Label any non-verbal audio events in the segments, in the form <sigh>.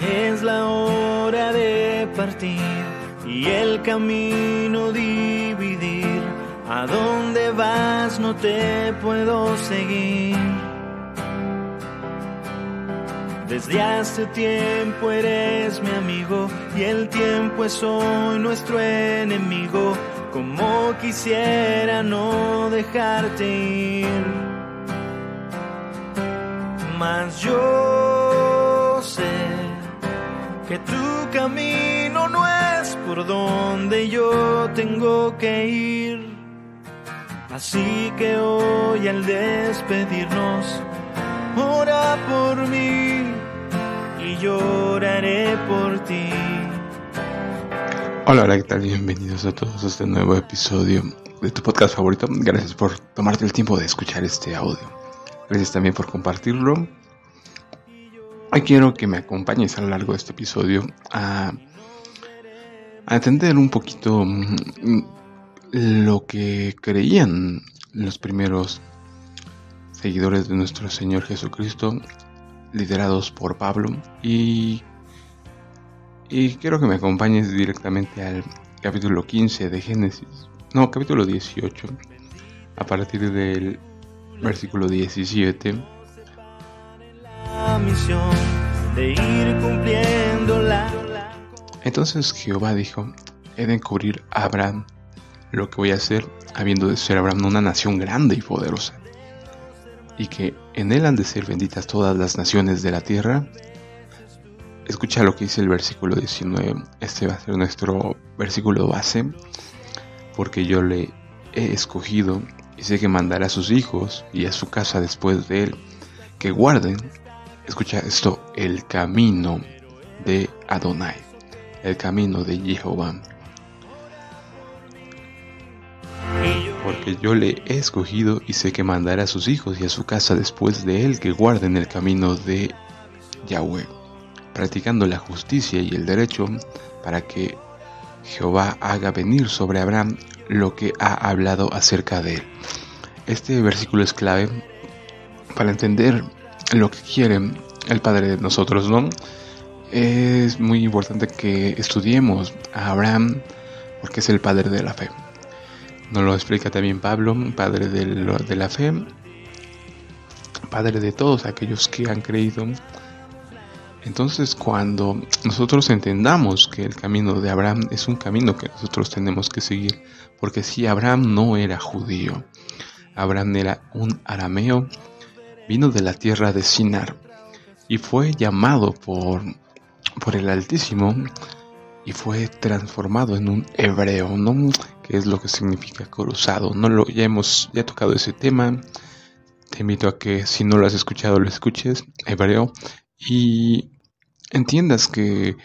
Es la hora de partir y el camino dividir. ¿A dónde vas? No te puedo seguir. Desde hace tiempo eres mi amigo y el tiempo es hoy nuestro enemigo. Como quisiera no dejarte ir. Mas yo que tu camino no es por donde yo tengo que ir. Así que hoy al despedirnos, ora por mí y lloraré por ti. Hola, hola, ¿qué tal? Bienvenidos a todos a este nuevo episodio de tu podcast favorito. Gracias por tomarte el tiempo de escuchar este audio. Gracias también por compartirlo. Quiero que me acompañes a lo largo de este episodio a, a entender un poquito mm, lo que creían los primeros seguidores de nuestro Señor Jesucristo, liderados por Pablo. Y, y quiero que me acompañes directamente al capítulo 15 de Génesis. No, capítulo 18. A partir del versículo 17. Misión de ir cumpliendo la... Entonces Jehová dijo, he de encubrir a Abraham lo que voy a hacer, habiendo de ser Abraham una nación grande y poderosa, y que en él han de ser benditas todas las naciones de la tierra. Escucha lo que dice el versículo 19, este va a ser nuestro versículo base, porque yo le he escogido y sé que mandará a sus hijos y a su casa después de él, que guarden, escucha esto, el camino de Adonai, el camino de Jehová porque yo le he escogido y sé que mandará a sus hijos y a su casa después de él que guarden el camino de Yahweh, practicando la justicia y el derecho, para que Jehová haga venir sobre Abraham lo que ha hablado acerca de él. Este versículo es clave para entender lo que quiere el Padre de nosotros, ¿no? Es muy importante que estudiemos a Abraham porque es el Padre de la fe. Nos lo explica también Pablo, padre de la fe, padre de todos aquellos que han creído. Entonces cuando nosotros entendamos que el camino de Abraham es un camino que nosotros tenemos que seguir, porque si Abraham no era judío, Abraham era un arameo, vino de la tierra de Sinar y fue llamado por, por el Altísimo y fue transformado en un hebreo, ¿no? que es lo que significa cruzado. No lo, ya hemos ya tocado ese tema. Te invito a que si no lo has escuchado lo escuches, hebreo, y entiendas que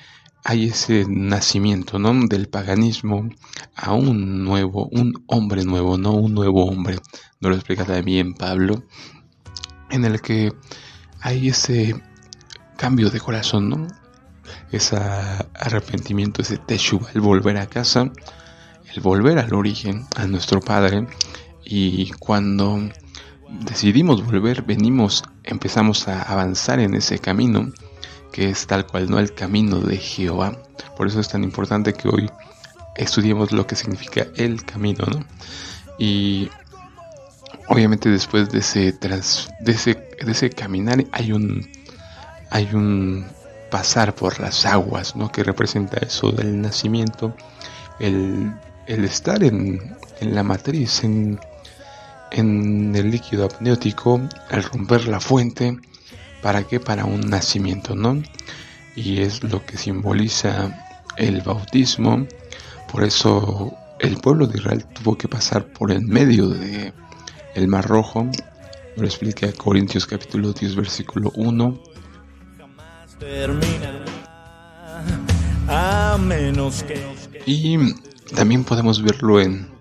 hay ese nacimiento ¿no? del paganismo a un nuevo, un hombre nuevo, no un nuevo hombre. No lo explica también Pablo, en el que hay ese cambio de corazón, ¿no? Ese arrepentimiento, ese teshuva, el volver a casa, el volver al origen, a nuestro Padre, y cuando decidimos volver, venimos, empezamos a avanzar en ese camino, que es tal cual, no el camino de Jehová. Por eso es tan importante que hoy estudiemos lo que significa el camino, ¿no? Y obviamente después de ese, tras, de ese, de ese caminar hay un, hay un pasar por las aguas, ¿no? Que representa eso del nacimiento, el el estar en, la matriz, en, en, el líquido amniótico, al romper la fuente, ¿para qué? Para un nacimiento, ¿no? Y es lo que simboliza el bautismo. Por eso el pueblo de Israel tuvo que pasar por el medio de el Mar Rojo. Lo explica Corintios capítulo 10 versículo 1. A menos que... Y también podemos verlo en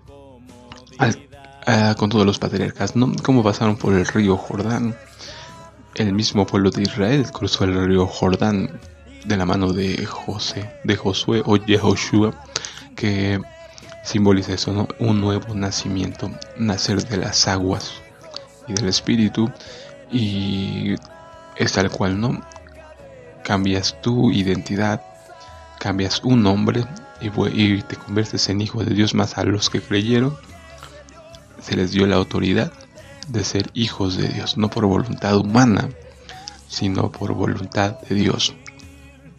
con todos los patriarcas, ¿no? Cómo pasaron por el río Jordán. El mismo pueblo de Israel cruzó el río Jordán de la mano de José, de Josué o Yehoshua, que simboliza eso, ¿no? Un nuevo nacimiento, nacer de las aguas y del espíritu. Y es tal cual, ¿no? cambias tu identidad, cambias un nombre y, te conviertes en hijo de Dios más a los que creyeron, se les dio la autoridad de ser hijos de Dios, no por voluntad humana, sino por voluntad de Dios,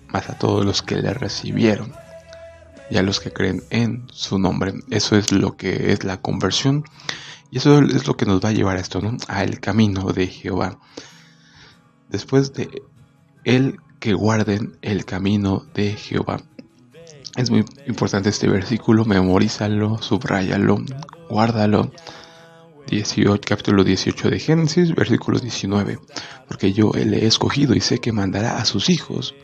más a todos los que le recibieron y a los que creen en su nombre. Eso es lo que es la conversión y eso es lo que nos va a llevar a esto, ¿no? A el camino de Jehová. Después de el que guarden el camino de Jehová. Es muy importante este versículo, memorízalo, subrayalo, guárdalo. 18, capítulo 18 de Génesis, versículo 19. Porque yo le he escogido y sé que mandará a sus hijos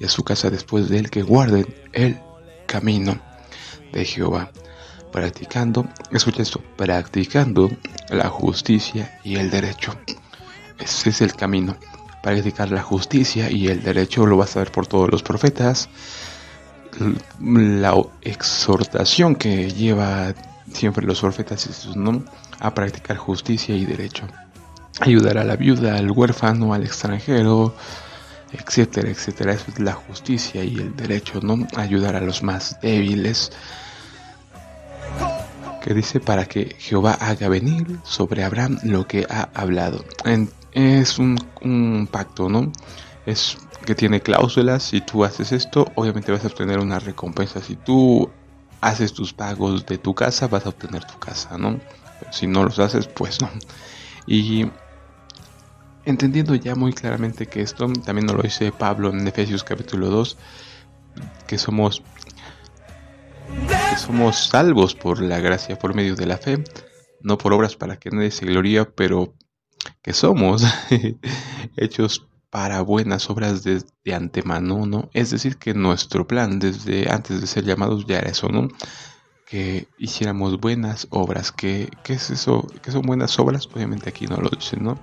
y a su casa después de él que guarden el camino de Jehová. Practicando, escucha esto, practicando la justicia y el derecho. Ese es el camino. Practicar la justicia y el derecho lo vas a ver por todos los profetas la exhortación que lleva siempre los profetas es ¿no? a practicar justicia y derecho. Ayudar a la viuda, al huérfano, al extranjero, etcétera, etcétera. Eso es la justicia y el derecho, ¿no? Ayudar a los más débiles. Que dice para que Jehová haga venir sobre Abraham lo que ha hablado. es un, un pacto, ¿no? Es que tiene cláusulas. Si tú haces esto, obviamente vas a obtener una recompensa. Si tú haces tus pagos de tu casa, vas a obtener tu casa, ¿no? si no los haces, pues no. Y entendiendo ya muy claramente que esto también nos lo dice Pablo en Efesios capítulo 2, que somos que somos salvos por la gracia por medio de la fe, no por obras para que nadie se gloría, pero que somos <laughs> hechos para buenas obras desde antemano, ¿no? Es decir, que nuestro plan desde antes de ser llamados ya era eso, ¿no? Que hiciéramos buenas obras. ¿Qué, qué es eso? ¿Qué son buenas obras? Obviamente aquí no lo dicen, ¿no?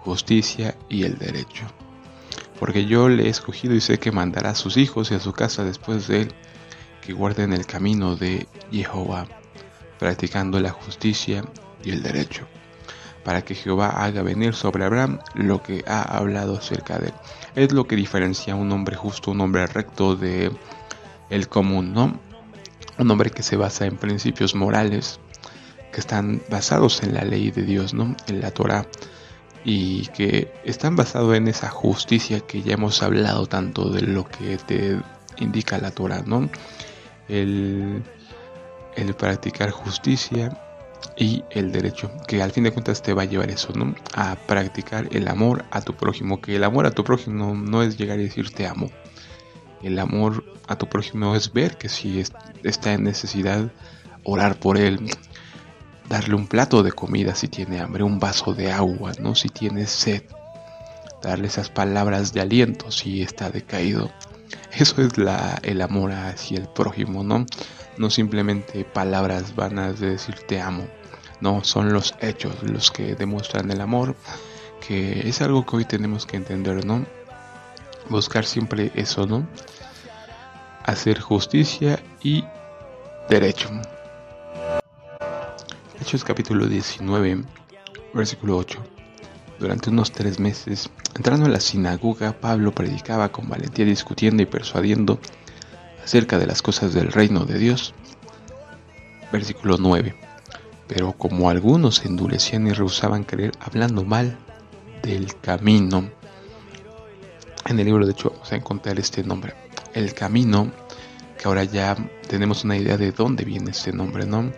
Justicia y el derecho. Porque yo le he escogido y sé que mandará a sus hijos y a su casa después de él que guarden el camino de Jehová, practicando la justicia y el derecho para que Jehová haga venir sobre Abraham lo que ha hablado acerca de él. Es lo que diferencia a un hombre justo, un hombre recto de el común, ¿no? Un hombre que se basa en principios morales que están basados en la ley de Dios, ¿no? En la Torah y que están basados en esa justicia que ya hemos hablado tanto de lo que te indica la Torah, ¿no? El, el practicar justicia y el derecho, que al fin de cuentas te va a llevar eso, ¿no? A practicar el amor a tu prójimo, que el amor a tu prójimo no es llegar y decir te amo. El amor a tu prójimo es ver que si está en necesidad, orar por él, darle un plato de comida si tiene hambre, un vaso de agua, ¿no? Si tiene sed, darle esas palabras de aliento si está decaído. Eso es la, el amor hacia el prójimo, ¿no? no simplemente palabras vanas de decir te amo, no, son los hechos los que demuestran el amor, que es algo que hoy tenemos que entender, ¿no? Buscar siempre eso, ¿no? Hacer justicia y derecho. Hechos capítulo 19, versículo 8. Durante unos tres meses, entrando en la sinagoga, Pablo predicaba con valentía discutiendo y persuadiendo acerca de las cosas del reino de Dios. Versículo 9. Pero como algunos se endurecían y rehusaban creer hablando mal del camino, en el libro de hecho vamos a encontrar este nombre, el camino, que ahora ya tenemos una idea de dónde viene este nombre, ¿no?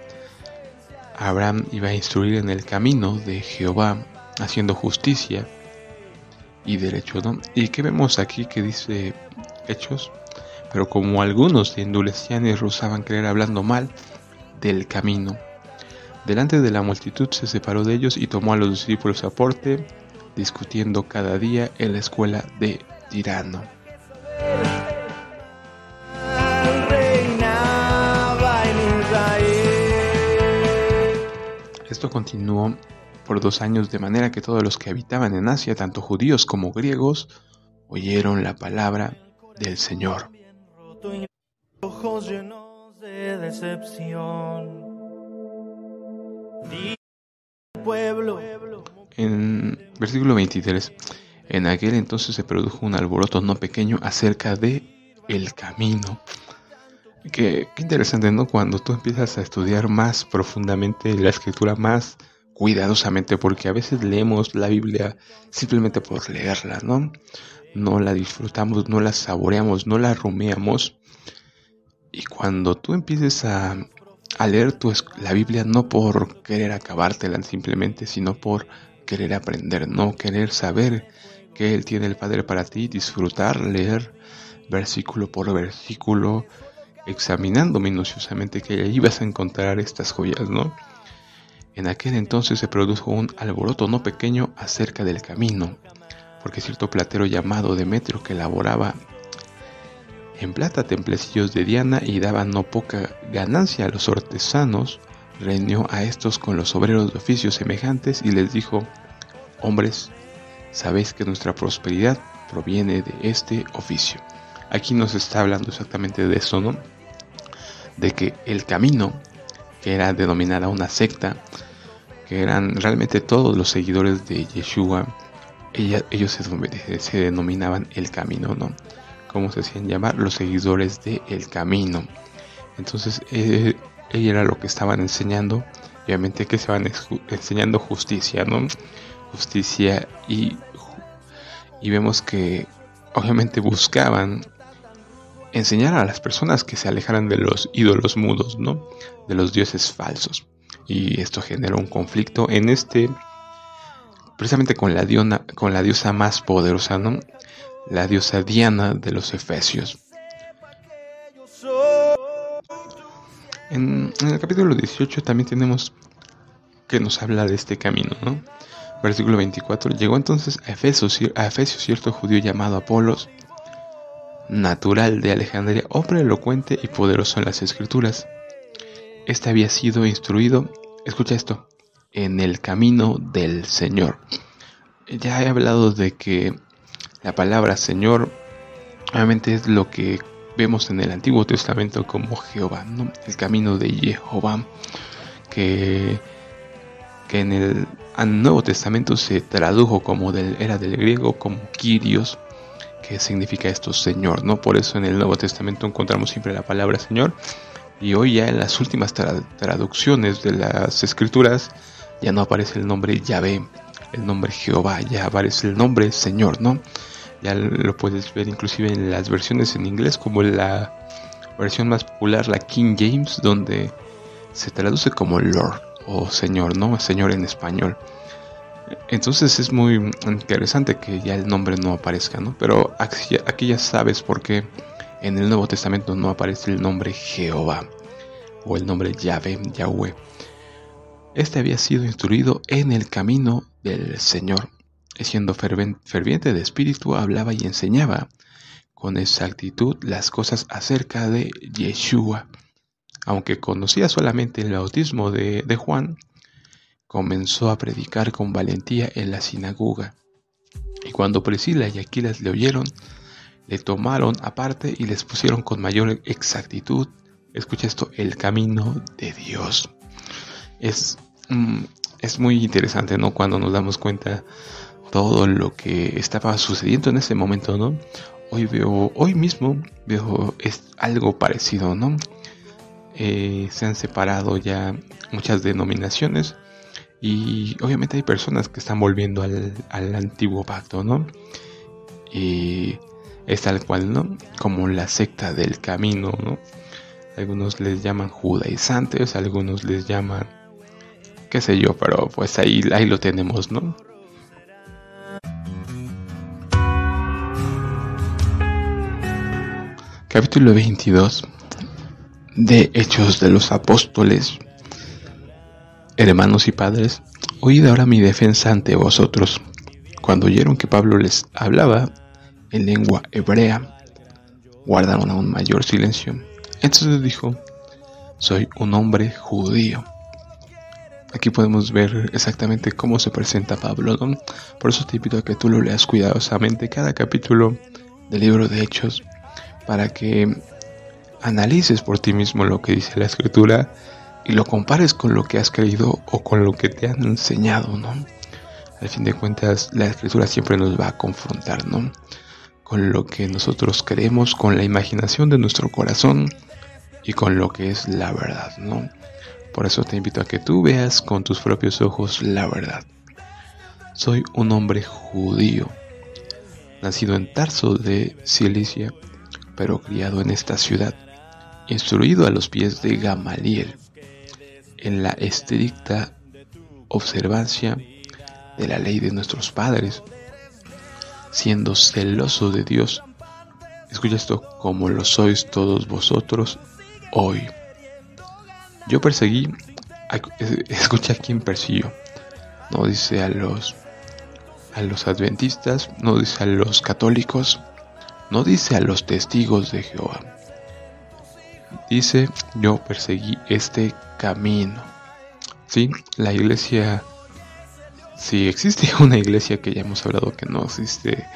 Abraham iba a instruir en el camino de Jehová, haciendo justicia y derecho. ¿Y qué vemos aquí que dice Hechos? Pero como algunos se endurecían y rehusaban creer hablando mal del camino, delante de la multitud se separó de ellos y tomó a los discípulos a porte, discutiendo cada día en la escuela de Tirano. Esto continuó por dos años de manera que todos los que habitaban en Asia, tanto judíos como griegos, oyeron la palabra del Señor. En versículo 23. En aquel entonces se produjo un alboroto no pequeño acerca de el camino. Qué, interesante, ¿no? Cuando tú empiezas a estudiar más profundamente la escritura, más cuidadosamente, porque a veces leemos la Biblia simplemente por leerla, ¿no? No la disfrutamos, no la saboreamos, no la rumeamos. Y cuando tú empieces a, a leer tu, la Biblia no por querer acabártela simplemente, sino por querer aprender, no querer saber que Él tiene el Padre para ti, disfrutar, leer versículo por versículo, examinando minuciosamente que ahí vas a encontrar estas joyas, ¿no? En aquel entonces se produjo un alboroto no pequeño acerca del camino, porque cierto platero llamado Demetrio que elaboraba en plata templecillos de Diana y daba no poca ganancia a los artesanos, reunió a estos con los obreros de oficios semejantes y les dijo, hombres, sabéis que nuestra prosperidad proviene de este oficio. Aquí nos está hablando exactamente de eso, ¿no? De que el camino, que era denominada una secta, que eran realmente todos los seguidores de Yeshua, ellos se, denominaban el camino, ¿no? Como se hacían llamar los seguidores del el camino. Entonces, eh, ella era lo que estaban enseñando, obviamente que estaban enseñando justicia, ¿no? Justicia y, y vemos que obviamente buscaban enseñar a las personas que se alejaran de los ídolos mudos, ¿no? De los dioses falsos. Y esto generó un conflicto en este precisamente con la, con la diosa más poderosa, ¿no? La diosa Diana de los Efesios. En, el capítulo 18 también tenemos que nos habla de este camino, ¿no? Versículo 24. Llegó entonces a Efesios, a Efesios cierto judío llamado Apolos, natural de Alejandría, hombre elocuente y poderoso en las escrituras. Este había sido instruido, escucha esto, en el camino del Señor. Ya he hablado de que la palabra Señor obviamente es lo que vemos en el Antiguo Testamento como Jehová, el camino de Jehová, que, que en el, Nuevo Testamento se tradujo como del, era del griego como Kyrios, que significa esto Señor, ¿no? Por eso en el Nuevo Testamento encontramos siempre la palabra Señor, y hoy ya en las últimas traducciones de las escrituras ya no aparece el nombre Yahvé, el nombre Jehová, ya aparece el nombre Señor, ¿no? Ya lo puedes ver inclusive en las versiones en inglés como la versión más popular, la King James, donde se traduce como Lord o Señor, ¿no? Señor en español. Entonces es muy interesante que ya el nombre no aparezca, ¿no? Pero aquí ya sabes por qué en el Nuevo Testamento no aparece el nombre Jehová o el nombre Yahvé, Yahweh. Este había sido instruido en el camino del Señor, siendo ferviente de espíritu, hablaba y enseñaba con exactitud las cosas acerca de Yeshua. Aunque conocía solamente el bautismo de Juan, comenzó a predicar con valentía en la sinagoga. Y cuando Priscila y Aquilas le oyeron, le tomaron aparte y les pusieron con mayor exactitud, escucha esto, el camino de Dios es, mm, es muy interesante, ¿no? Cuando nos damos cuenta todo lo que estaba sucediendo en ese momento, ¿no? Hoy veo, hoy mismo veo es algo parecido, ¿no? Eh, se han separado ya muchas denominaciones y obviamente hay personas que están volviendo al, al antiguo pacto, ¿no? Y es tal cual, ¿no? Como la secta del camino, ¿no? Algunos les llaman judaizantes, algunos les llaman qué sé yo, pero pues ahí, ahí lo tenemos, ¿no? Capítulo 22 de Hechos de los Apóstoles. Hermanos y padres, oíd ahora mi defensa ante vosotros. Cuando oyeron que Pablo les hablaba en lengua hebrea, guardaron aún mayor silencio. Entonces dijo, soy un hombre judío Aquí podemos ver exactamente cómo se presenta Pablo. Por eso te invito a que tú lo leas cuidadosamente cada capítulo del libro de Hechos para que analices por ti mismo lo que dice la escritura y lo compares con lo que has creído o con lo que te han enseñado, ¿no? Al fin de cuentas, la escritura siempre nos va a confrontar, ¿no? Con lo que nosotros creemos, con la imaginación de nuestro corazón y con lo que es la verdad, ¿no? Por eso te invito a que tú veas con tus propios ojos la verdad. Soy un hombre judío, nacido en Tarso de Cilicia, pero criado en esta ciudad, instruido a los pies de Gamaliel, en la estricta observancia de la ley de nuestros padres, siendo celoso de Dios. Escucha esto, como lo sois todos vosotros hoy. Yo perseguí, <laughs> escucha a quién persiguió. No dice a los a los adventistas, no dice a los católicos, no dice a los testigos de Jehová. Dice, yo perseguí este camino. Sí, la iglesia si existe <laughs> una iglesia que ya hemos hablado que no existe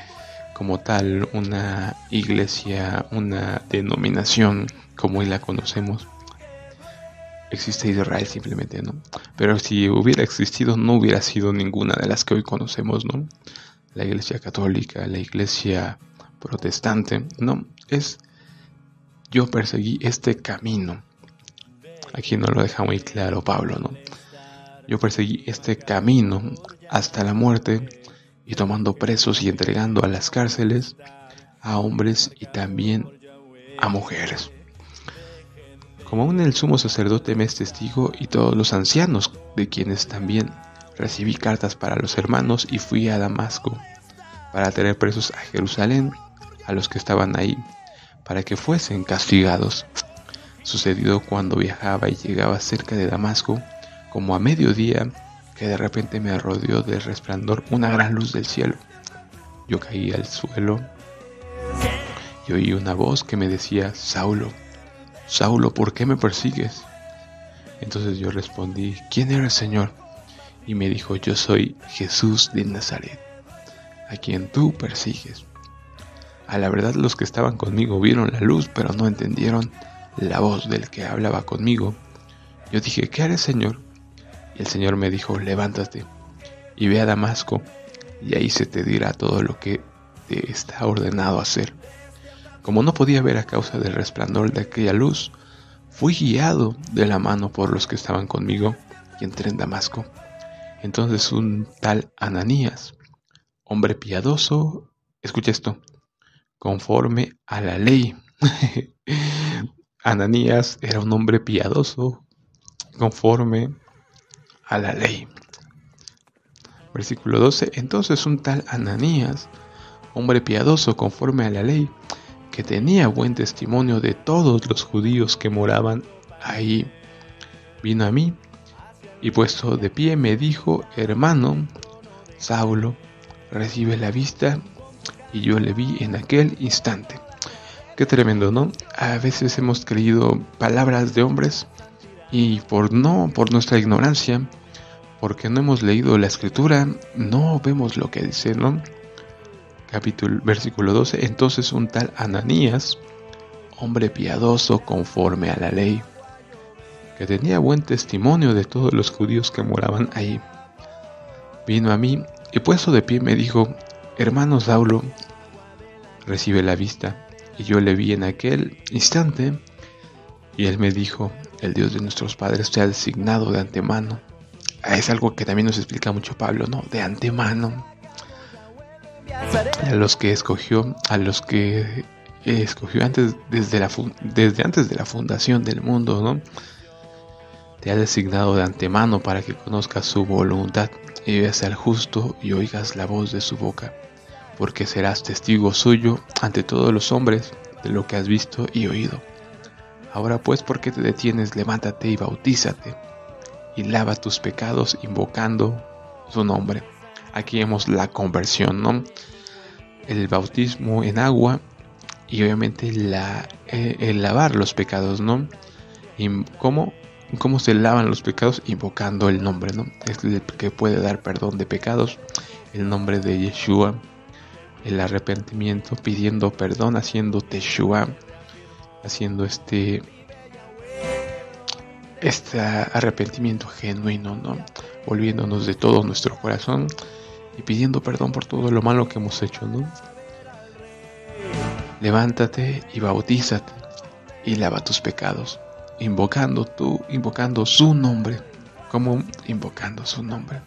como tal, una iglesia, una denominación como hoy la conocemos, existe Israel simplemente, ¿no? Pero si hubiera existido no hubiera sido ninguna de las que hoy conocemos, ¿no? La iglesia católica, la iglesia protestante, no, es yo perseguí este camino. Aquí no lo deja muy claro Pablo, ¿no? Yo perseguí este camino hasta la muerte y tomando presos y entregando a las cárceles a hombres y también a mujeres. Como aún el sumo sacerdote me es testigo y todos los ancianos de quienes también recibí cartas para los hermanos y fui a Damasco para tener presos a Jerusalén a los que estaban ahí para que fuesen castigados. Sucedido cuando viajaba y llegaba cerca de Damasco, como a mediodía, que de repente me rodeó de resplandor una gran luz del cielo. Yo caí al suelo y oí una voz que me decía, Saulo, Saulo, ¿por qué me persigues? Entonces yo respondí, ¿quién eres, Señor? Y me dijo, yo soy Jesús de Nazaret, a quien tú persigues. A la verdad los que estaban conmigo vieron la luz, pero no entendieron la voz del que hablaba conmigo. Yo dije, ¿qué haré, Señor? Y el Señor me dijo, levántate y ve a Damasco, y ahí se te dirá todo lo que te está ordenado hacer. Como no podía ver a causa del resplandor de aquella luz, fui guiado de la mano por los que estaban conmigo y entré en Damasco. Entonces un tal Ananías, hombre piadoso, escucha esto, conforme a la ley. <laughs> Ananías era un hombre piadoso, conforme a la ley. Versículo 12. Entonces un tal Ananías, hombre piadoso conforme a la ley, que tenía buen testimonio de todos los judíos que moraban ahí, vino a mí y puesto de pie me dijo, hermano, Saulo, recibe la vista y yo le vi en aquel instante. Qué tremendo, ¿no? A veces hemos creído palabras de hombres y por no, por nuestra ignorancia, porque no hemos leído la escritura, no vemos lo que dice, ¿no? Capítulo, versículo 12. Entonces un tal Ananías, hombre piadoso conforme a la ley, que tenía buen testimonio de todos los judíos que moraban ahí, vino a mí y puesto de pie me dijo, hermano Saulo, recibe la vista. Y yo le vi en aquel instante y él me dijo, el Dios de nuestros padres te ha designado de antemano. Es algo que también nos explica mucho Pablo, ¿no? De antemano. A los que escogió, a los que escogió antes, desde, la, desde antes de la fundación del mundo, ¿no? Te ha designado de antemano para que conozcas su voluntad y veas al justo y oigas la voz de su boca, porque serás testigo suyo ante todos los hombres de lo que has visto y oído. Ahora pues, ¿por qué te detienes? Levántate y bautízate y lava tus pecados invocando su nombre. Aquí vemos la conversión, ¿no? El bautismo en agua y obviamente eh, el lavar los pecados, ¿no? Y cómo, cómo se lavan los pecados invocando el nombre, ¿no? Es el que puede dar perdón de pecados, el nombre de Yeshua, el arrepentimiento, pidiendo perdón, haciendo Teshua, haciendo este este arrepentimiento genuino, ¿no? Volviéndonos de todo nuestro corazón y pidiendo perdón por todo lo malo que hemos hecho, ¿no? Levántate y bautízate y lava tus pecados, invocando tú, invocando su nombre, como invocando su nombre.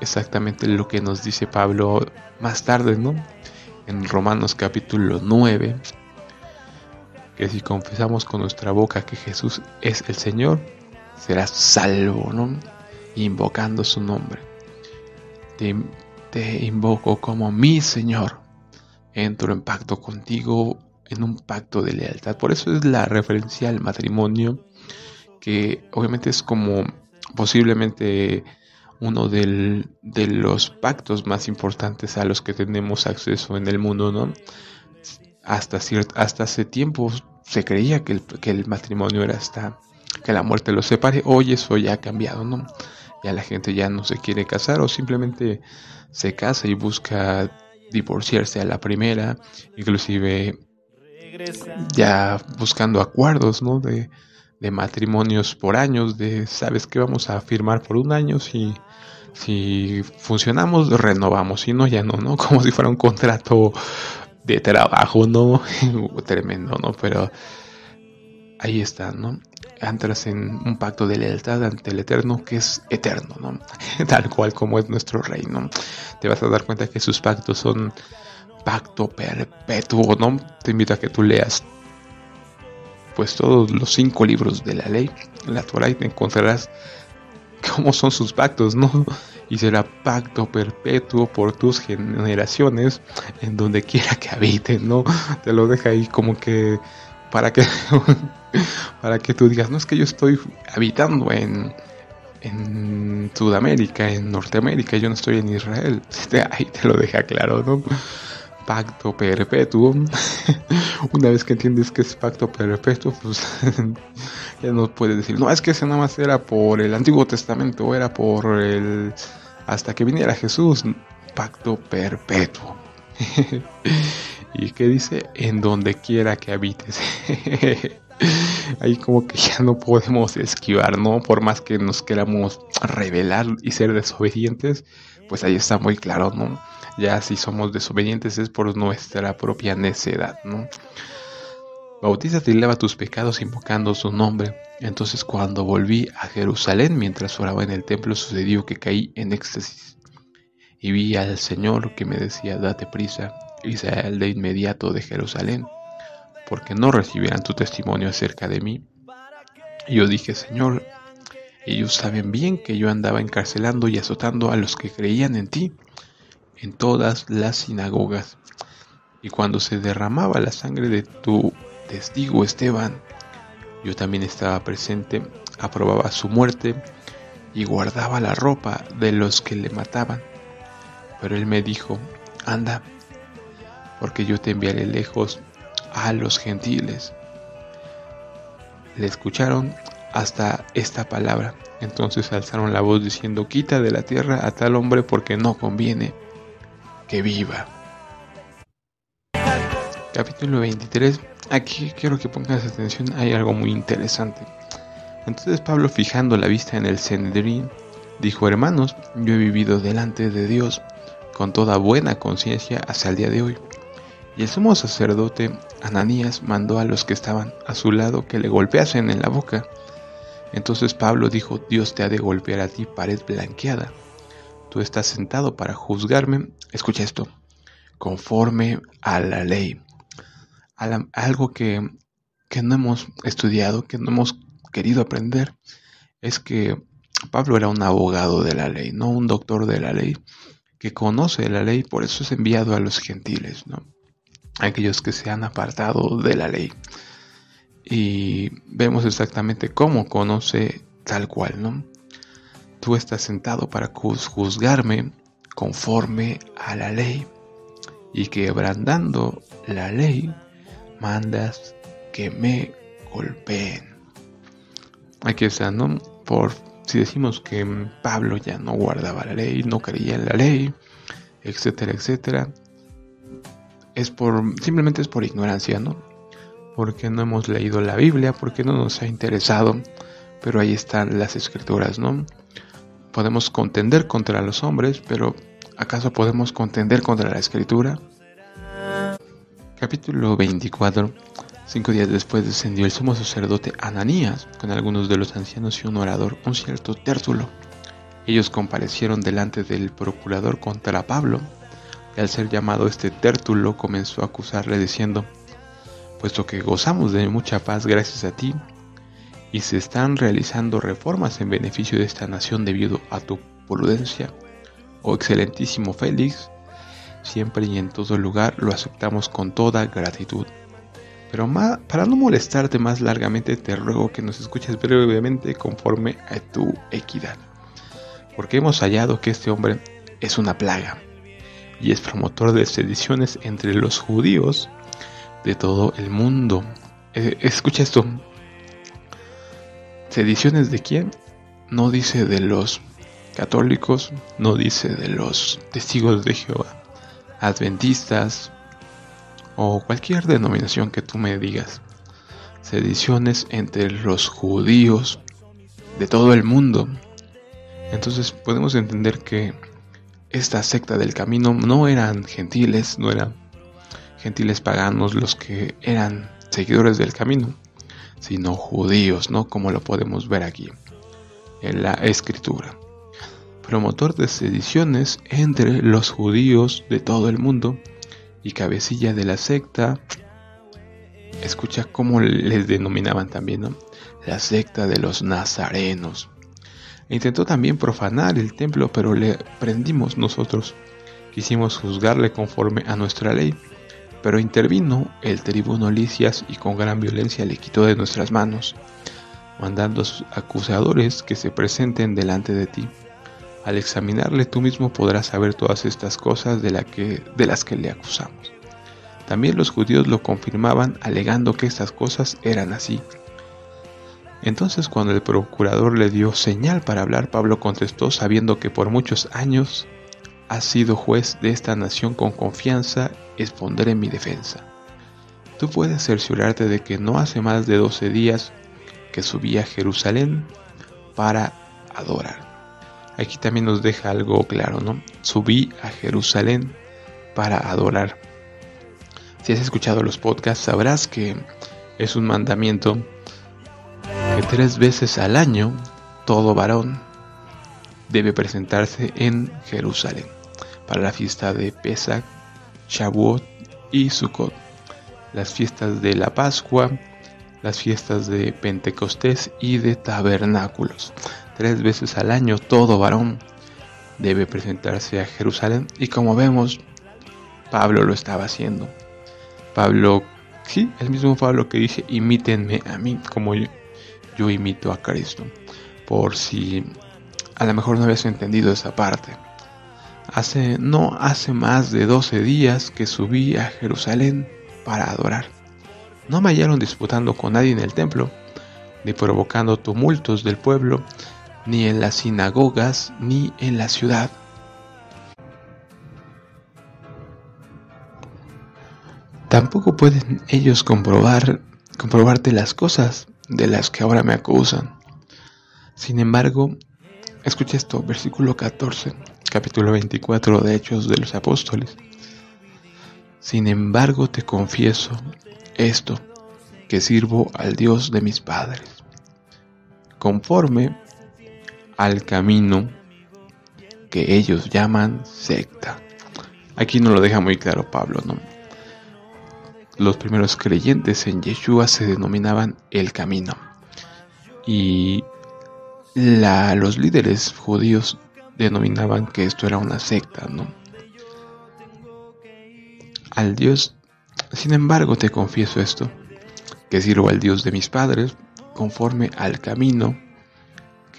Exactamente lo que nos dice Pablo más tarde, ¿no? En Romanos capítulo 9, que si confesamos con nuestra boca que Jesús es el Señor, serás salvo, ¿no? Invocando su nombre. Te, invoco como mi Señor. Entro en pacto contigo, en un pacto de lealtad. Por eso es la referencia al matrimonio, que obviamente es como posiblemente uno de los pactos más importantes a los que tenemos acceso en el mundo, ¿no? Hasta, hasta hace tiempo se creía que el, que el matrimonio era hasta que la muerte los separe. Hoy eso ya ha cambiado, ¿no? Ya la gente ya no se quiere casar o simplemente se casa y busca divorciarse a la primera, inclusive ya buscando acuerdos, ¿no? De, de matrimonios por años, de sabes que vamos a firmar por un año, si, si funcionamos, renovamos, si no, ya no, ¿no? <laughs> Como si fuera un contrato de trabajo, ¿no? <laughs> Tremendo, ¿no? Pero ahí está, ¿no? Entras en un pacto de lealtad ante el Eterno que es eterno, ¿no? <laughs> Tal cual como es nuestro reino. Te vas a dar cuenta que sus pactos son pacto perpetuo, ¿no? Te invito a que tú leas pues todos los cinco libros de la ley, la Torah, y te encontrarás <laughs> cómo son sus pactos, ¿no? Y será pacto perpetuo por tus generaciones en donde quiera que habiten, ¿no? Te lo deja ahí como que para que <laughs> para que tú digas, no es que yo estoy habitando en en Sudamérica, en Norteamérica, yo no estoy en Israel. <laughs> Ahí te lo deja claro, ¿no? Pacto perpetuo. <laughs> Una vez que entiendes que es pacto perpetuo, pues <laughs> ya no puedes decir, no, es que ese nada más era por el Antiguo Testamento, era por el... hasta que viniera Jesús, pacto perpetuo. <laughs> y que dice, en donde quiera que habites. Ahí como que ya no podemos esquivar, ¿no? Por más que nos queramos revelar y ser desobedientes, pues ahí está muy claro, ¿no? Ya si somos desobedientes es por nuestra propia necedad, ¿no? Bautízate y lava tus pecados invocando su nombre. Entonces cuando volví a Jerusalén mientras oraba en el templo sucedió que caí en éxtasis y vi al Señor que me decía date prisa y sal de inmediato de Jerusalén porque no recibirán tu testimonio acerca de mí. Y yo dije Señor, ellos saben bien que yo andaba encarcelando y azotando a los que creían en ti en todas las sinagogas. Y cuando se derramaba la sangre de tu testigo Esteban, yo también estaba presente, aprobaba su muerte y guardaba la ropa de los que le mataban. Pero él me dijo, anda, porque yo te enviaré lejos a los gentiles. Le escucharon hasta esta palabra. Entonces alzaron la voz diciendo, quita de la tierra a tal hombre porque no conviene que viva. Capítulo 23. Aquí quiero que pongas atención, hay algo muy interesante. Entonces Pablo, fijando la vista en el Cenedrín, dijo, hermanos, yo he vivido delante de Dios con toda buena conciencia hasta el día de hoy. Y el sumo sacerdote Ananías mandó a los que estaban a su lado que le golpeasen en la boca. Entonces Pablo dijo, Dios te ha de golpear a ti pared blanqueada tú estás sentado para juzgarme, escucha esto, conforme a la ley. algo que, que no hemos estudiado, que no hemos querido aprender, es que Pablo era un abogado de la ley, no un doctor de la ley, que conoce la ley, por eso es enviado a los gentiles, ¿no? aquellos que se han apartado de la ley. Y vemos exactamente cómo conoce tal cual, ¿no? tú estás sentado para juzgarme conforme a la ley y quebrantando la ley mandas que me golpeen. Aquí está, ¿no? Por si decimos que Pablo ya no guardaba la ley, no creía en la ley, etcétera, etcétera, es por simplemente es por ignorancia, ¿no? Porque no hemos leído la Biblia, porque no nos ha interesado, pero ahí están las escrituras, ¿no? podemos contender contra los hombres, pero ¿Acaso podemos contender contra la escritura? Capítulo 24. Cinco días después descendió el sumo sacerdote Ananías con algunos de los ancianos y un orador, un cierto Tértulo. Ellos comparecieron delante del procurador contra Pablo, y al ser llamado este Tértulo comenzó a acusarle diciendo, puesto que gozamos de mucha paz gracias a ti, y se están realizando reformas en beneficio de esta nación debido a tu prudencia, oh excelentísimo Félix, siempre y en todo lugar lo aceptamos con toda gratitud. Pero para no molestarte más largamente, te ruego que nos escuches brevemente conforme a tu equidad. Porque hemos hallado que este hombre es una plaga y es promotor de sediciones entre los judíos de todo el mundo. Eh, escucha esto. ¿Sediciones de quién? No dice de los católicos, no dice de los testigos de Jehová adventistas o cualquier denominación que tú me digas. Sediciones entre los judíos de todo el mundo. Entonces podemos entender que esta secta del camino no eran gentiles, no eran gentiles paganos los que eran seguidores del camino, sino judíos, ¿no? Como lo podemos ver aquí en la escritura promotor de sediciones entre los judíos de todo el mundo y cabecilla de la secta. Escucha cómo les denominaban también. La secta de los nazarenos. Intentó también profanar el templo, pero le prendimos nosotros. Quisimos juzgarle conforme a nuestra ley, pero intervino el tribuno Licias y con gran violencia le quitó de nuestras manos, mandando a sus acusadores que se presenten delante de ti al examinarle tú mismo podrás saber todas estas cosas de, las que le acusamos. También los judíos lo confirmaban alegando que estas cosas eran así. Entonces cuando el procurador le dio señal para hablar, Pablo contestó sabiendo que por muchos años has sido juez de esta nación con confianza, expondré mi defensa. Tú puedes cerciorarte de que no hace más de doce días que subí a Jerusalén para adorar. Aquí también nos deja algo claro, ¿no? Subí a Jerusalén para adorar. Si has escuchado los podcasts sabrás que es un mandamiento que tres veces al año todo varón debe presentarse en Jerusalén para la fiesta de Pesach, Shavuot y Sukkot, las fiestas de la Pascua, las fiestas de Pentecostés y de Tabernáculos tres veces al año todo varón debe presentarse a Jerusalén y como vemos Pablo lo estaba haciendo. Pablo, sí, el mismo Pablo que dice imítenme a mí como yo, yo imito a Cristo. Por si a lo mejor no habías entendido esa parte. Hace, no hace más de 12 días que subí a Jerusalén para adorar. No me hallaron disputando con nadie en el templo, ni provocando tumultos del pueblo, ni en las sinagogas, ni en la ciudad. Tampoco pueden ellos comprobar, comprobarte las cosas de las que ahora me acusan. Sin embargo, escucha esto, versículo 14, capítulo 24 de Hechos de los Apóstoles. Sin embargo, te confieso esto, que sirvo al Dios de mis padres, conforme al camino que ellos llaman secta. Aquí no lo deja muy claro Pablo, ¿no? Los primeros creyentes en Yeshua se denominaban el camino. Y los líderes judíos denominaban que esto era una secta, ¿no? Al Dios, sin embargo, te confieso esto, que sirvo al Dios de mis padres conforme al camino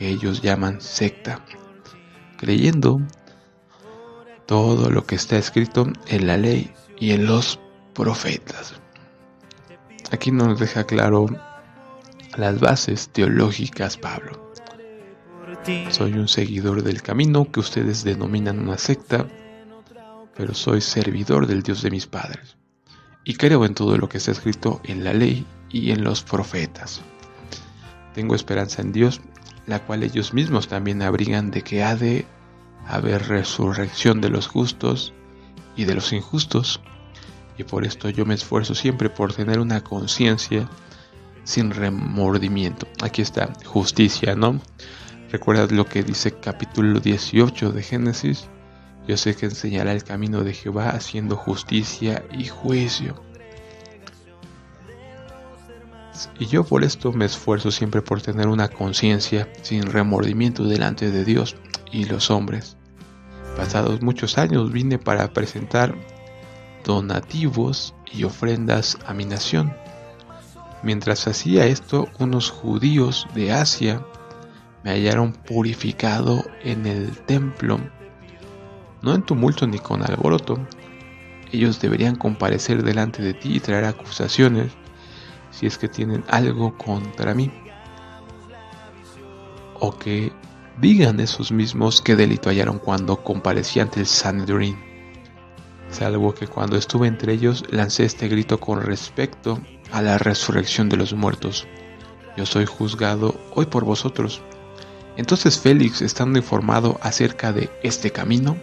ellos llaman secta, creyendo todo lo que está escrito en la ley y en los profetas. Aquí nos deja claro las bases teológicas Pablo. Soy un seguidor del camino que ustedes denominan una secta, pero soy servidor del Dios de mis padres y creo en todo lo que está escrito en la ley y en los profetas. Tengo esperanza en Dios la cual ellos mismos también abrigan de que ha de haber resurrección de los justos y de los injustos. Y por esto yo me esfuerzo siempre por tener una conciencia sin remordimiento. Aquí está, justicia, ¿no? ¿Recuerdas lo que dice capítulo 18 de Génesis? Yo sé que enseñará el camino de Jehová haciendo justicia y juicio. Y yo por esto me esfuerzo siempre por tener una conciencia sin remordimiento delante de Dios y los hombres. Pasados muchos años vine para presentar donativos y ofrendas a mi nación. Mientras hacía esto, unos judíos de Asia me hallaron purificado en el templo, no en tumulto ni con alboroto. Ellos deberían comparecer delante de ti y traer acusaciones si es que tienen algo contra mí. O que digan esos mismos qué delito hallaron cuando comparecí ante el Sanedrin. Salvo que cuando estuve entre ellos lancé este grito con respecto a la resurrección de los muertos. Yo soy juzgado hoy por vosotros. Entonces Félix, estando informado acerca de este camino,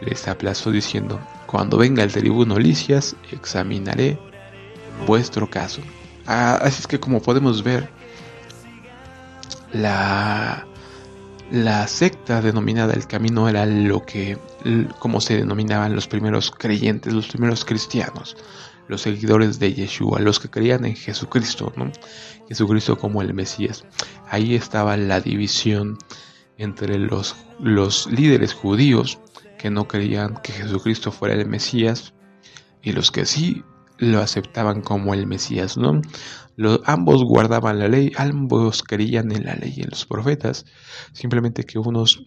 les aplazó diciendo, cuando venga el tribuno Licias, examinaré vuestro caso. Ah, así es que como podemos ver, la, la secta denominada el camino era lo que, como se denominaban los primeros creyentes, los primeros cristianos, los seguidores de Yeshua, los que creían en Jesucristo, ¿no? Jesucristo como el Mesías. Ahí estaba la división entre los, los líderes judíos que no creían que Jesucristo fuera el Mesías y los que sí lo aceptaban como el Mesías, ¿no? Ambos guardaban la ley, ambos creían en la ley y en los profetas, simplemente que unos,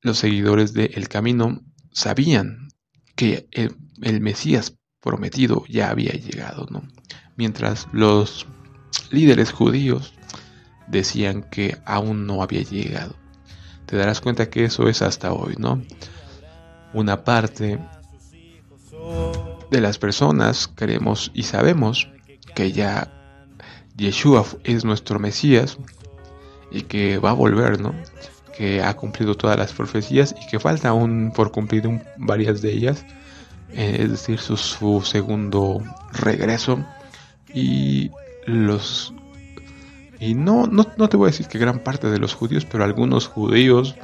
los seguidores del camino, sabían que el, el, Mesías prometido ya había llegado, ¿no? Mientras los líderes judíos decían que aún no había llegado. Te darás cuenta que eso es hasta hoy, ¿no? Una parte de las personas creemos y sabemos que ya Yeshua es nuestro Mesías y que va a volver, ¿no? Que ha cumplido todas las profecías y que falta aún por cumplir varias de ellas, eh, es decir, su, su, segundo regreso. Y los. Y no, no, no te voy a decir que gran parte de los judíos, pero algunos judíos,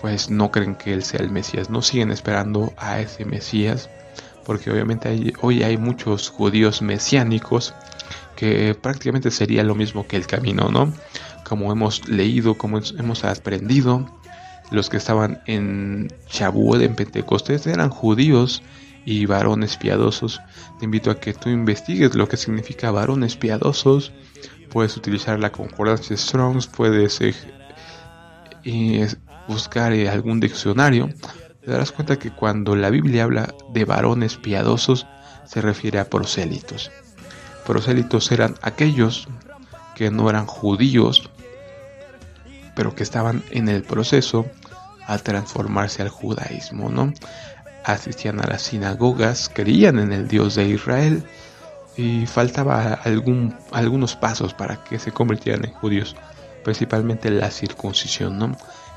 pues no creen que él sea el Mesías, no siguen esperando a ese Mesías porque obviamente hoy hay muchos judíos mesiánicos que prácticamente sería lo mismo que el camino, ¿no? Como hemos leído, como hemos aprendido, los que estaban en Shavuot, en Pentecostés, eran judíos y varones piadosos. Te invito a que tú investigues lo que significa varones piadosos. Puedes utilizar la concordancia Strongs, puedes eh, buscar eh, algún diccionario te darás cuenta que cuando la Biblia habla de varones piadosos, se refiere a prosélitos. Prosélitos eran aquellos que no eran judíos, pero que estaban en el proceso a transformarse al judaísmo, ¿no? Asistían a las sinagogas, creían en el Dios de Israel y faltaba algún, algunos pasos para que se convirtieran en judíos, principalmente la circuncisión, ¿no?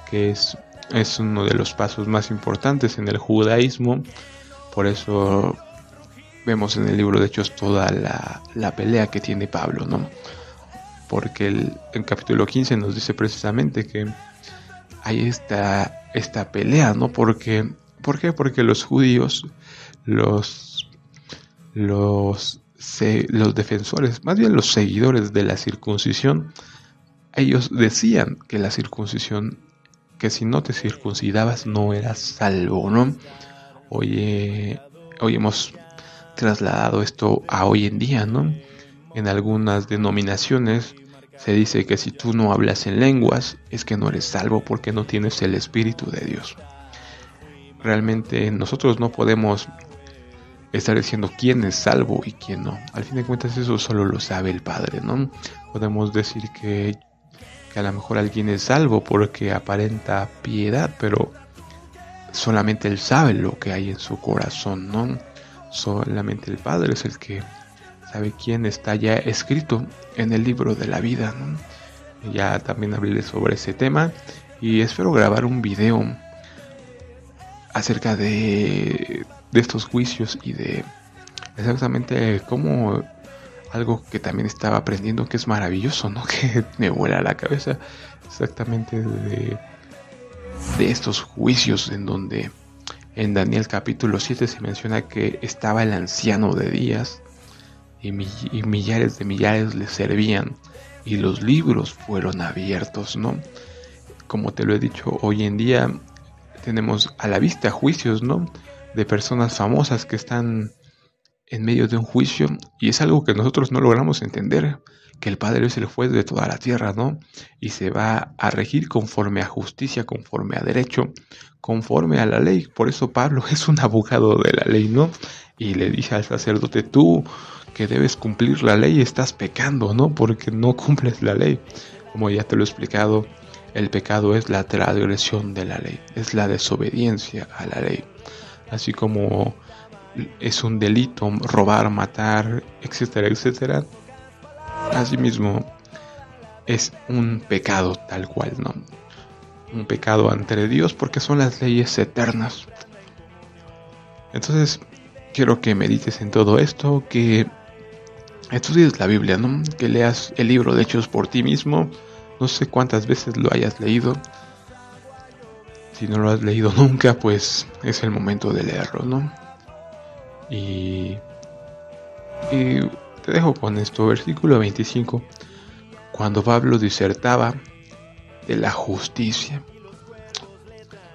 Que es es uno de los pasos más importantes en el judaísmo. Por eso vemos en el libro de Hechos toda la, pelea que tiene Pablo, ¿no? Porque el, el, capítulo 15 nos dice precisamente que hay esta, esta pelea, ¿no? Porque, ¿Por qué? Porque los judíos, los, los, los defensores, más bien los seguidores de la circuncisión, ellos decían que la circuncisión que si no te circuncidabas no eras salvo, ¿no? Hoy, hoy hemos trasladado esto a hoy en día, ¿no? En algunas denominaciones se dice que si tú no hablas en lenguas es que no eres salvo porque no tienes el Espíritu de Dios. Realmente nosotros no podemos estar diciendo quién es salvo y quién no. Al fin de cuentas eso solo lo sabe el Padre, ¿no? Podemos decir que a lo mejor alguien es salvo porque aparenta piedad, pero solamente él sabe lo que hay en su corazón, ¿no? Solamente el Padre es el que sabe quién está ya escrito en el libro de la vida, ¿no? Ya también hablé sobre ese tema y espero grabar un video acerca de, de estos juicios y de exactamente cómo algo que también estaba aprendiendo que es maravilloso, ¿no? <laughs> Que me vuela la cabeza exactamente de, de estos juicios en donde en Daniel capítulo 7 se menciona que estaba el anciano de días y, y millares de millares le servían y los libros fueron abiertos, ¿no? Como te lo he dicho, hoy en día tenemos a la vista juicios, ¿no? De personas famosas que están en medio de un juicio y es algo que nosotros no logramos entender, que el Padre es el juez de toda la tierra, ¿no? Y se va a regir conforme a justicia, conforme a derecho, conforme a la ley. Por eso Pablo <laughs> es un abogado de la ley, ¿no? Y le dice al sacerdote, tú que debes cumplir la ley estás pecando, ¿no? Porque no cumples la ley. Como ya te lo he explicado, el pecado es la transgresión de la ley, es la desobediencia a la ley. Así como es un delito robar, matar, etcétera, etcétera. Asimismo, es un pecado tal cual, ¿no? Un pecado ante Dios porque son las leyes eternas. Entonces, quiero que medites en todo esto, que estudies la Biblia, ¿no? Que leas el libro de Hechos por ti mismo. No sé cuántas veces lo hayas leído. Si no lo has leído <laughs> nunca, pues es el momento de leerlo, ¿no? Y, te dejo con esto, versículo 25. Cuando Pablo disertaba de la justicia.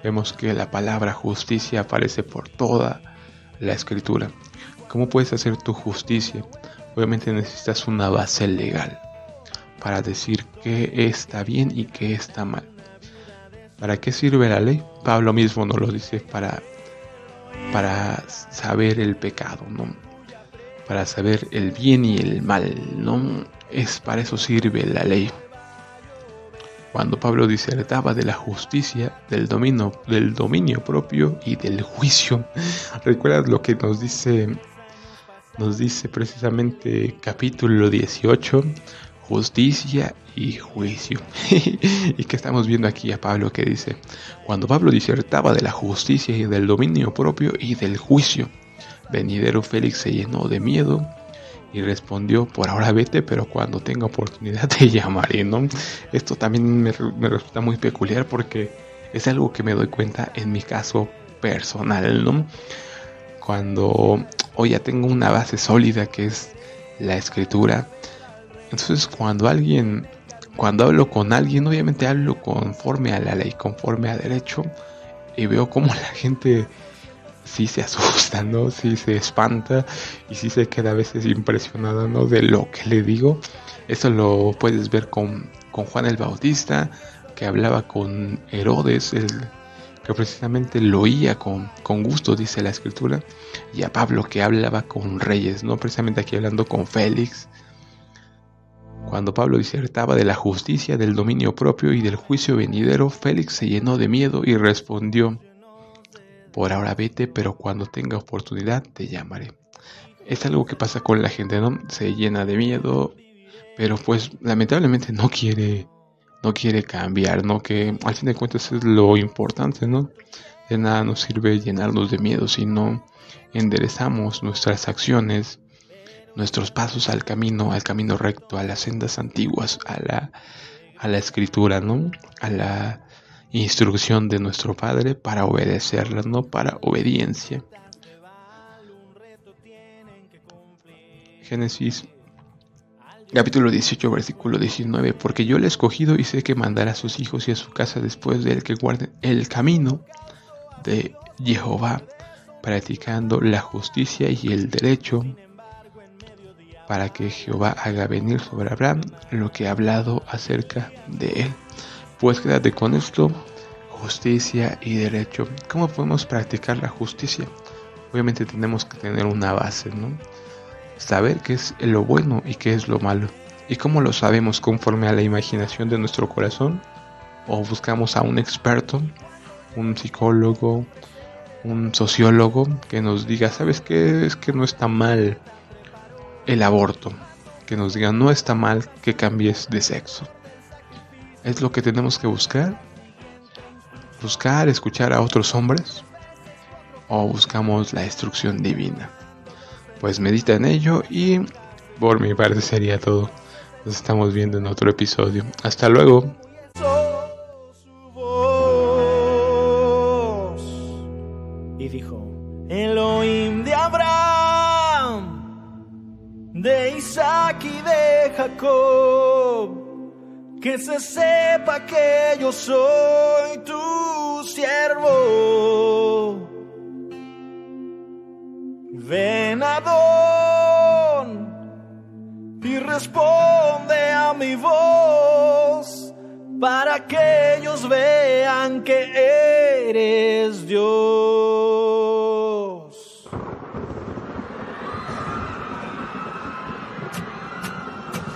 Vemos que la palabra justicia aparece por toda la escritura. ¿Cómo puedes hacer tu justicia? Obviamente necesitas una base legal para decir qué está bien y qué está mal. ¿Para qué sirve la ley? Pablo mismo nos lo dice para para saber el pecado, ¿no? Para saber el bien y el mal, ¿no? Es para eso sirve la ley. Cuando Pablo disertaba de la justicia, del dominio, del dominio propio y del juicio, <laughs> ¿recuerdas lo que nos dice nos dice precisamente capítulo 18, justicia y juicio. <laughs> y que estamos viendo aquí a Pablo que dice, cuando Pablo disertaba de la justicia y del dominio propio y del juicio, venidero Félix se llenó de miedo y respondió, por ahora vete, pero cuando tenga oportunidad te <laughs> llamaré, ¿no? Esto también me, me resulta muy peculiar porque es algo que me doy cuenta en mi caso personal, ¿no? Cuando hoy ya tengo una base sólida que es la escritura, entonces cuando alguien, cuando hablo con alguien, obviamente hablo conforme a la ley, conforme a derecho, y veo como <laughs> la gente sí se asusta, ¿no? Sí se espanta y sí se queda a veces impresionada, ¿no? De lo que le digo. Eso lo puedes ver con, con Juan el Bautista, que hablaba con Herodes, que precisamente lo oía con, con gusto, dice la escritura, y a Pablo que hablaba con reyes, ¿no? Precisamente aquí hablando con Félix, cuando Pablo disertaba de la justicia, del dominio propio y del juicio venidero, Félix se llenó de miedo y respondió, por ahora vete, pero cuando tenga oportunidad te llamaré. Es algo que pasa con la gente, ¿no? Se llena de miedo, pero pues lamentablemente no quiere, no quiere cambiar, ¿no? Que al fin de cuentas es lo importante, ¿no? De nada nos sirve llenarnos de miedo si no enderezamos nuestras acciones nuestros pasos al camino, al camino recto, a las sendas antiguas, a la, a la escritura, ¿no? A la instrucción de nuestro Padre para obedecerla, no para obediencia. Génesis capítulo 18 versículo 19 porque yo le he escogido y sé que mandará a sus hijos y a su casa después de él que guarden el camino de Jehová practicando la justicia y el derecho para que Jehová haga venir sobre Abraham lo que ha hablado acerca de él. Pues quédate con esto, justicia y derecho. ¿Cómo podemos practicar la justicia? Obviamente tenemos que tener una base, ¿no? Saber qué es lo bueno y qué es lo malo. ¿Y cómo lo sabemos conforme a la imaginación de nuestro corazón? ¿O buscamos a un experto, un psicólogo, un sociólogo que nos diga, ¿sabes qué? Es que no está mal el aborto, que nos digan no está mal que cambies de sexo. ¿Es lo que tenemos que buscar? buscar escuchar a otros hombres o buscamos la destrucción divina. Pues medita en ello y por mi parte sería todo. Nos estamos viendo en otro episodio. Hasta luego. Jacob que se sepa que yo soy tu siervo. Ven y responde a mi voz para que ellos vean que eres Dios.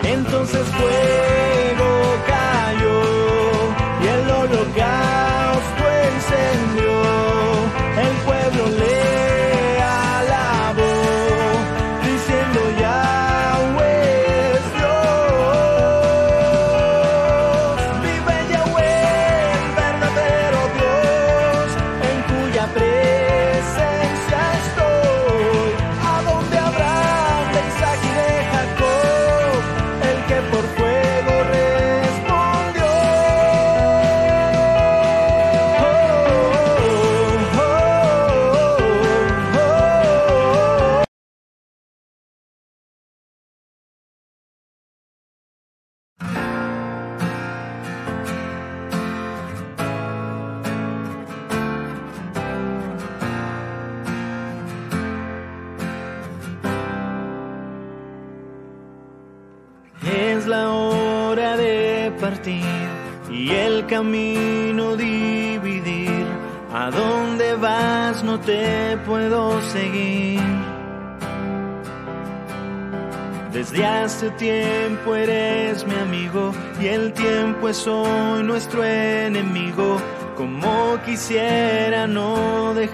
Entonces fuego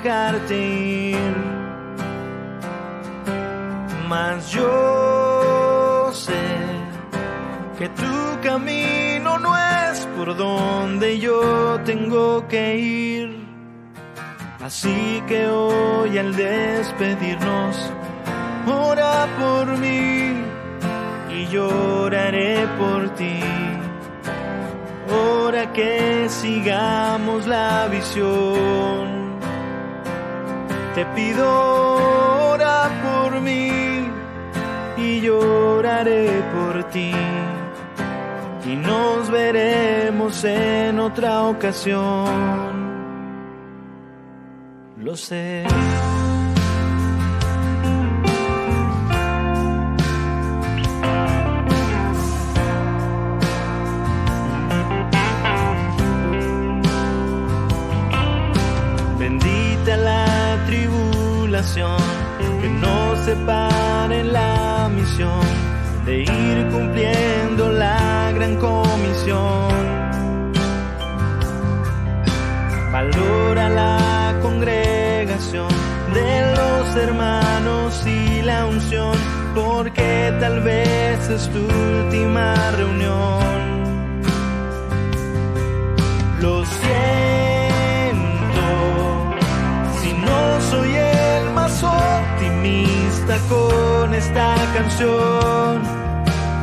dejarte ir mas yo sé que tu camino no es por donde yo tengo que ir. Así que hoy al despedirnos, ora por mí y lloraré por ti. Ora que sigamos la visión. Te pido ora por mí y lloraré por ti. Y nos veremos en otra ocasión. Lo sé. Que nos separe en la misión de ir cumpliendo la gran comisión. Valora la congregación de los hermanos y la unción, porque tal vez es tu última reunión. Optimista con esta canción,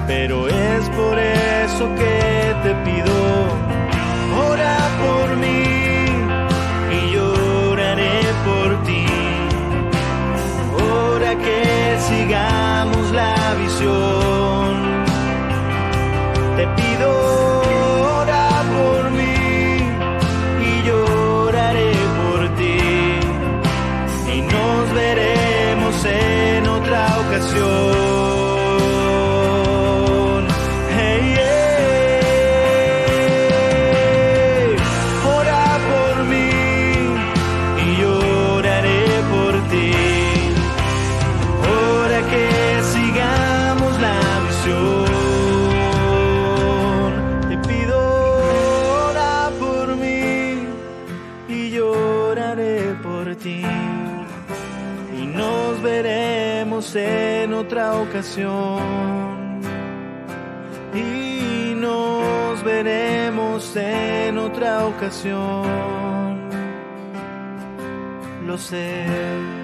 pero es por eso que te pido, ora por mí y lloraré por ti. Ora que sigamos la visión. Y nos veremos en otra ocasión. Lo sé.